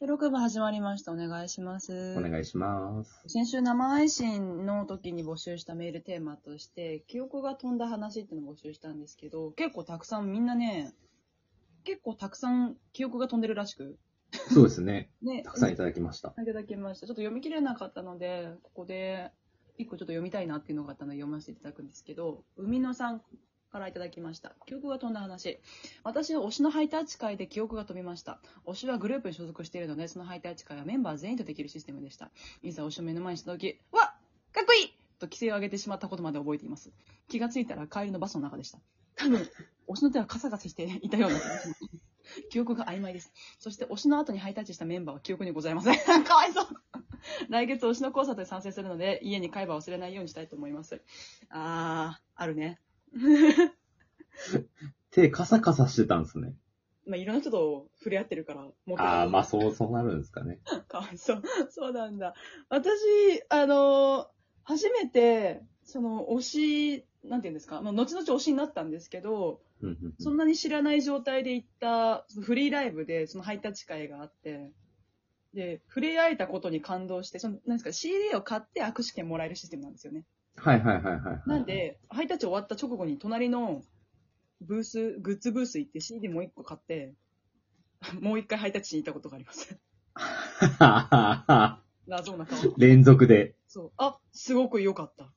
収録部始まりました。お願いします。お願いします。先週生配信の時に募集したメールテーマとして、記憶が飛んだ話っていうのを募集したんですけど、結構たくさんみんなね、結構たくさん記憶が飛んでるらしく、そうですね。ね、たくさんいただきました。いただきました。ちょっと読み切れなかったので、ここで一個ちょっと読みたいなっていうのがあったので読ませていただくんですけど、海野さんからいただきました。記憶が飛んだ話。私は推しのハイタッチ会で記憶が飛びました。推しはグループに所属しているので、そのハイタッチ会はメンバー全員とできるシステムでした。いざ推しを目の前にした時、わかっこいいと規制を上げてしまったことまで覚えています。気がついたら帰りのバスの中でした。多分、推しの手はカサカサしていたような気がします。記憶が曖昧です。そして推しの後にハイタッチしたメンバーは記憶にございません。かわいそう来月推しのコンサートで参戦するので、家に会話を忘れないようにしたいと思います。あー、あるね。手カサカサしてたんですね。まあ、いろんな人と触れ合ってるから、もうああ、まあそう、そうなるんですかね。かわいそう。そうなんだ。私、あの、初めて、その、推し、なんていうんですか、まあ、後々推しになったんですけど、うんうんうんそんなに知らない状態で行った、そのフリーライブで、そのハイタッチ会があって、で、触れ合えたことに感動して、その、なんですか、CD を買って握手券もらえるシステムなんですよね。はいはいはいはいはい。なん、で、ハイタッチ終わった直後に隣のブース、グッズブース行って CD もう一個買って、もう一回ハイタッチに行ったことがあります。謎な顔。連続で。そう。あ、すごく良かった。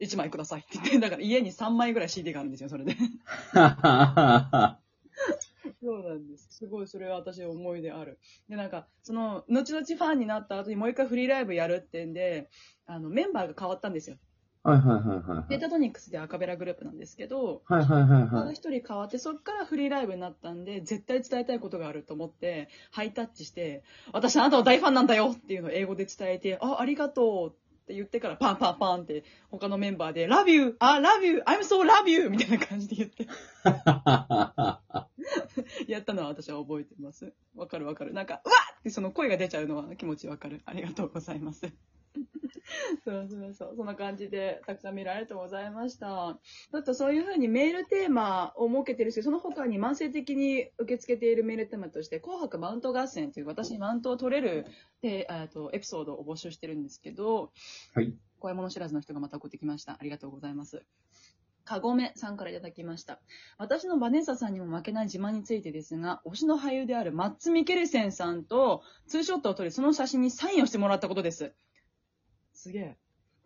1枚くださいって言って、だから家に3枚ぐらい CD があるんですよ、それで。そうなんです。すごい、それは私思い出ある。で、なんか、その、後々ファンになった後にもう一回フリーライブやるってんで、あの、メンバーが変わったんですよ。はいはいはいはいはい。データトニックスでアカペラグループなんですけど、はいはいはいはい。一人変わって、そっからフリーライブになったんで、絶対伝えたいことがあると思って、ハイタッチして、私あなたの大ファンなんだよっていうのを英語で伝えて、あ、ありがとうって言ってからパンパンパンって他のメンバーで、Love you! あ、Love you! I'm so love you! みたいな感じで言って、やったのは私は覚えてます。わかるわかる。なんか、うわっってその声が出ちゃうのは気持ちわかる。ありがとうございます。そうそうそう。そんな感じで、たくさん見られてございました。だってそういうふうにメールテーマを設けてるし、その他に慢性的に受け付けているメールテーマとして、紅白マウント合戦という私にマウントを取れるで、えっとエピソードを募集してるんですけど、はい。怖いもの知らずの人がまた送ってきました。ありがとうございます。かごめさんからいただきました。私のバネッサさんにも負けない自慢についてですが、推しの俳優であるマッツ・ミケルセンさんとツーショットを撮り、その写真にサインをしてもらったことです。すげえ。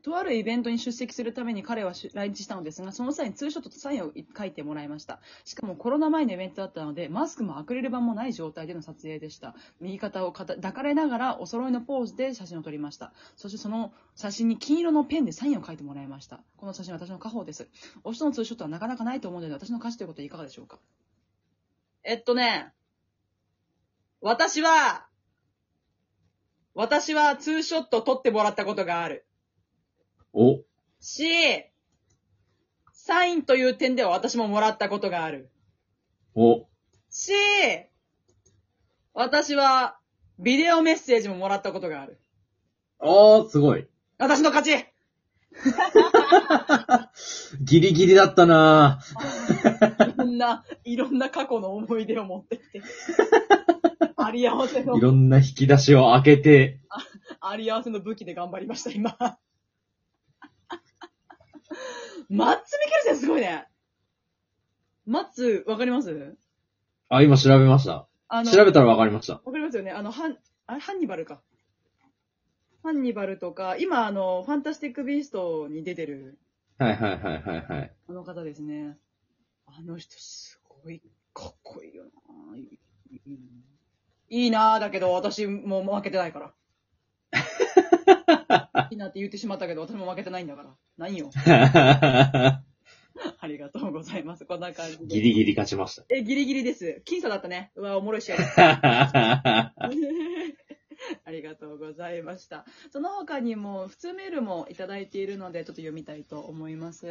とあるイベントに出席するために彼は来日したのですが、その際にツーショットとサインを書いてもらいました。しかもコロナ前のイベントだったので、マスクもアクリル板もない状態での撮影でした。右肩を抱かれながらお揃いのポーズで写真を撮りました。そしてその写真に金色のペンでサインを書いてもらいました。この写真は私の家宝です。推しとのツーショットはなかなかないと思うので、私の歌詞ということはいかがでしょうか？えっとね、私は、私はツーショット撮ってもらったことがある。お、し、サインという点では私ももらったことがある。お、し、私はビデオメッセージももらったことがある。おー、すごい。私の勝ち ギリギリだったな いろんな、いろんな過去の思い出を持ってきて。あり合わせのい、ろんな引き出しを開けて、あり合わせの武器で頑張りました、今。マッツ・ミケルセンすごいね。マッツ、わかります？あ、今調べました。あの、調べたらわかりました。わかりますよね。あの、ハン、あれ、ハンニバルか。ハンニバルとか、今、あの、ファンタスティック・ビーストに出てる、はいはいはいはいはい。あの方ですね。あの人、すごい、かっこいいよないいいいなぁ、だけど、私もう負けてないから。いいなって言ってしまったけど、私も負けてないんだから。何よ。ありがとうございます。こんな感じで。ギリギリ勝ちましえ、ギリギリです。僅差だったね。うわ、おもろい試合。た。ありがとうございました。その他にも、普通メールもいただいているので、ちょっと読みたいと思います。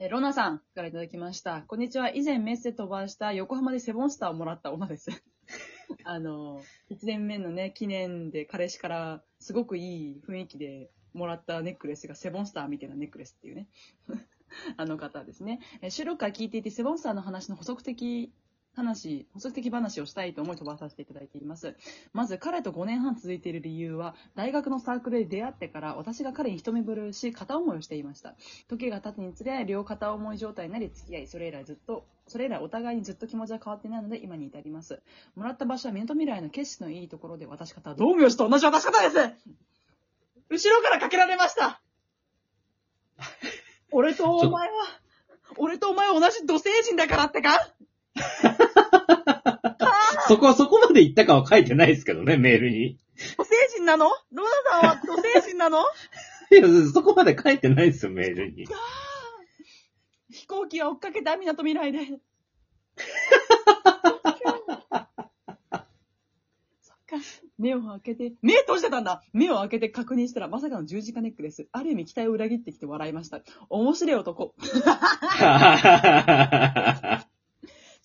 えロナさんからいただきました。こんにちは。以前メッセ飛ばした横浜でセボンスターをもらった女です。あの、1年目のね、記念で彼氏からすごくいい雰囲気でもらったネックレスがセボンスターみたいなネックレスっていうね。あの方ですね。収録から聞いていて、セボンスターの話の補足的話、補足的話をしたいと思い飛ばさせていただいています。まず、彼と5年半続いている理由は、大学のサークルで出会ってから、私が彼に一目惚れをし、片思いをしていました。時が経つにつれ、両片思い状態になり付き合い、それ以来ずっと、それ以来お互いにずっと気持ちは変わっていないので、今に至ります。もらった場所は港未来の景色のいいところで、渡し方は道明寺と同じ渡し方です後ろからかけられました 俺とお前は、俺とお前は同じ土星人だからってか？そこ、そこまで言ったかは書いてないですけどね、メールに。土星人なの？ロナさんは土星人なの？いや、そこまで書いてないですよ、メールに。飛行機を追っかけた港未来で。そっか。目を開けて、目閉じてたんだ目を開けて確認したらまさかの十字架ネックレス。ある意味期待を裏切ってきて笑いました。面白い男。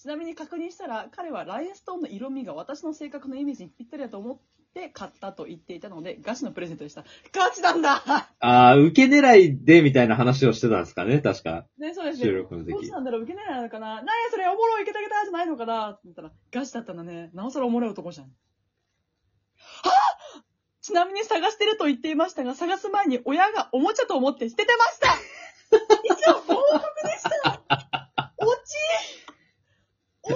ちなみに確認したら、彼はラインストーンの色味が私の性格のイメージにぴったりだと思って買ったと言っていたので、ガチのプレゼントでした。ガチなんだ ああ、受け狙いで、みたいな話をしてたんですかね、確か。ね、そうですね。収録の時どうしたんだろう受け狙いなのかななんやそれおもろい受けたげたじゃないのかなって言ったら、ガチだったんだね。なおさらおもろい男じゃん。はぁちなみに探してると言っていましたが、探す前に親がおもちゃと思って捨ててました以上、報告でしたおちおち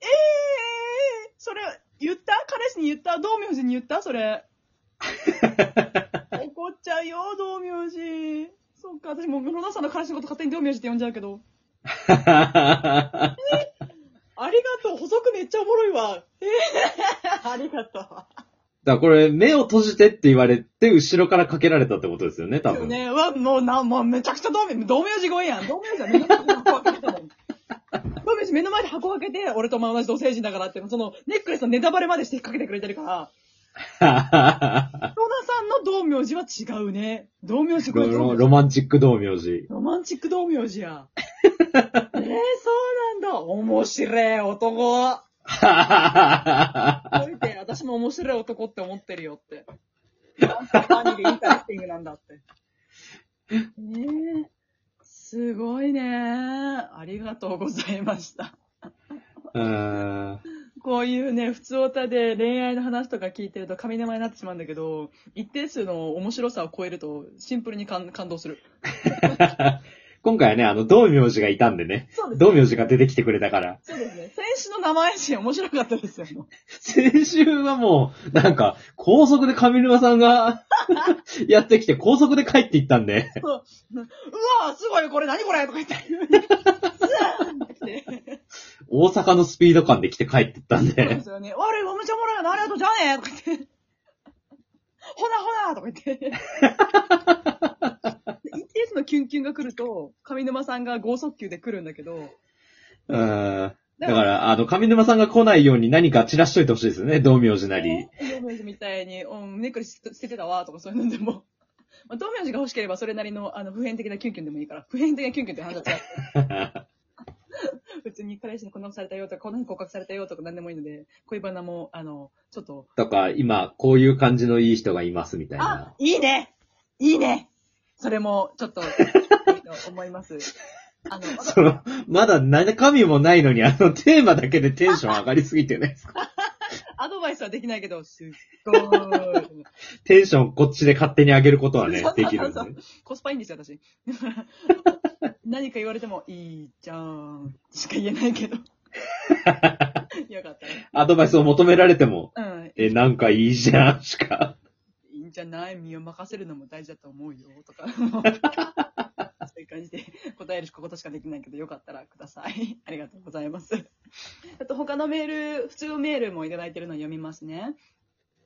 ええー、それ、言った彼氏に言った道明寺に言った？それ。怒っちゃうよ、道明寺。そっか、私もう、室田さんの彼氏のこと勝手に道明寺って呼んじゃうけど。ありがとう、補足めっちゃおもろいわ。え？ー、ありがとう。だからこれ、目を閉じてって言われて、後ろからかけられたってことですよね、多分。ね、うわ、もうな、もうめちゃくちゃ道明、道明寺超えやん。道明寺は目の前で箱開けてたのに。道明寺目の前で箱開けて、俺とお前同じ土星人だからって、その、ネックレスのネタバレまでしてかけてくれてるから、ロナさんの道明寺は違うね。道明寺これロロロマンチック道明寺。ロマンチック道明寺や。えー、そうなんだ。面白い男。おいて、私も面白い男って思ってるよって。なんて funny で interesting なんだって。ねえ。すごいね。ありがとうございました。うーんこういうね、普通歌で恋愛の話とか聞いてると上沼になってしまうんだけど、一定数の面白さを超えるとシンプルに感感動する。今回はね、あの、道明寺がいたんでね。そうです道明寺が出てきてくれたから。そうですね。選手の生配信面白かったですよ。先週はもう、なんか、高速で上沼さんが やってきて、高速で帰っていったんで。そう。うわすごいこれ何これとか言って。スーンって来て。大阪のスピード感で来て帰っていったんそうでで。すよね。悪い、めっちゃおもろいよな、ありがとう、じゃあねとか言って。ほなほなとか言って。一定数のキュンキュンが来ると、上沼さんが剛速球で来るんだけど、うーん。だから、あの、上沼さんが来ないように何か散らしといてほしいですよね、道明寺なり。道明寺みたいに、うん、ネックレス捨ててたわ、とかそういうのでも。まあ、道明寺が欲しければそれなりの、あの、普遍的なキュンキュンでもいいから、普遍的なキュンキュンって話は違う。普通に彼氏にこんなことされたよとか、こんなに告白されたよとか何でもいいので、恋バナも、あの、ちょっと、とか、今、こういう感じのいい人がいますみたいあな。、いいねいいねそれも、ちょっと、いいと思います。あの、その、まだ中身もないのに、あの、テーマだけでテンション上がりすぎてないですか？アドバイスはできないけど、すっごーい。テンションこっちで勝手に上げることはねできるんでコスパいいんですよ、私。何か言われても、いいじゃん、しか言えないけど。よかったね。アドバイスを求められても、うん。え、なんかいいじゃん、しか。いいんじゃない身を任せるのも大事だと思うよ、とか。そういう感じで答えることしかできないけど、よかったらください。ありがとうございます。あと他のメール、普通のメールもいただいてるのを読みますね。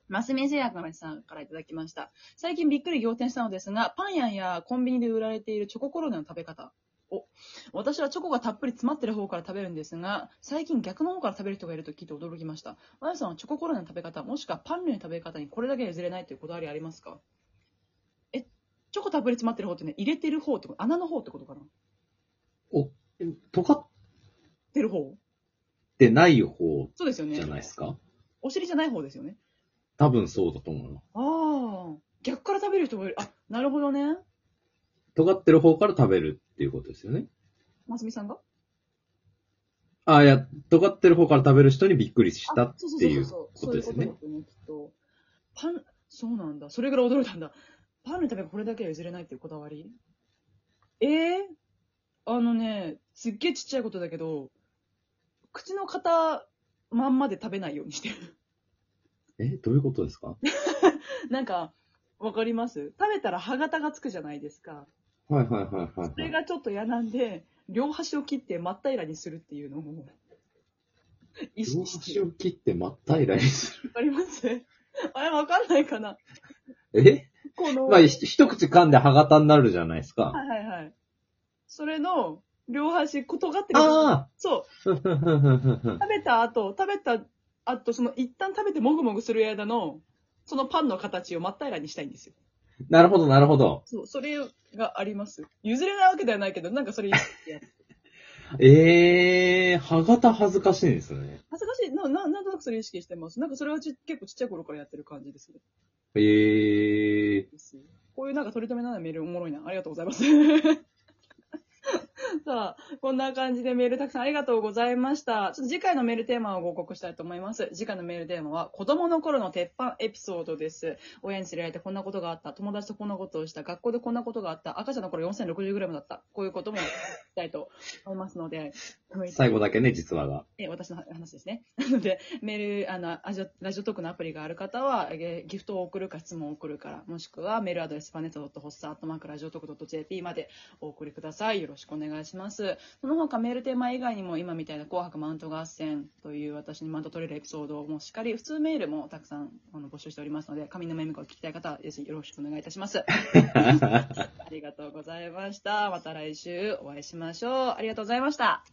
マスミ製薬のさんからいただきました。最近びっくり仰天したのですが、パン屋やコンビニで売られているチョココロネの食べ方。お、私はチョコがたっぷり詰まってる方から食べるんですが、最近逆の方から食べる人がいると聞いて驚きました。まやさんはチョココロネの食べ方、もしくはパン類の食べ方にこれだけ譲れないというこだわりありますか？え、チョコたっぷり詰まってる方ってね、入れてる方ってこと、穴の方ってことかな？お、尖っ出る方？てない方そうですよね。じゃないですか？お尻じゃない方ですよね？多分そうだと思うな。ああ、逆から食べる人もいる。あ、なるほどね。尖ってる方から食べるっていうことですよね。ますみさんが？あ、いや、尖ってる方から食べる人にびっくりしたっていう。ことですよねそういうことだとね、きっと。パン、そうなんだ。それぐらい驚いたんだ。パンのためこれだけは譲れないっていうこだわり？ええあのね、すっげえちっちゃいことだけど、口の型まんまで食べないようにしてる。え、どういうことですか？なんか、わかります？食べたら歯型がつくじゃないですか。はいはいはいはいそはい。れがちょっと嫌なんで、両端を切って真っ平らにするっていうのを、意両識してる。端を切って真っ平らにする。わかります？あれわかんないかな？え？この、まあ、ひ一口噛んで歯型になるじゃないですか。はいはいはい。それの、両端、こ尖ってる。あそう。あふんふんふんふんふん食べた後、食べた後、その一旦食べてもぐもぐする間の、そのパンの形を真っ平らにしたいんですよ。なるほどなるほど。そう、それがあります。譲れないわけではないけど、なんかそれ、恥 ええー、歯型恥ずかしいんですね。ずかしい。な、な、なんとなくそれ意識してます。なんかそれはち結構ちっちゃい頃からやってる感じですね。ええですこういうなんか取り留めのないメールおもろいな。ありがとうございます。さあ、こんな感じでメールたくさんありがとうございました。ちょっと次回のメールテーマをご報告したいと思います。次回のメールテーマは、子供の頃の鉄板エピソードです。親に連れられてこんなことがあった。友達とこんなことをした。学校でこんなことがあった。赤ちゃんの頃 4060g だった。こういうこともしたいと思いますので、最後だけね、実話が。え、私の話ですね。なので、メール、あの、ラジオラジオトークのアプリがある方は、えギフトを送るか質問を送るから、もしくはメールアドレス、パネット .hossa.jp ラジオトーク .jp までお送りください。よろしくお願いします。その他メールテーマ以外にも、今みたいな紅白マウント合戦という私にマウント取れるエピソードもしっかり、普通メールもたくさんあの募集しておりますので、上沼恵美子を聞きたい方は、ぜひよろしくお願いいたします。ありがとうございました。また来週お会いしましょう。ありがとうございました。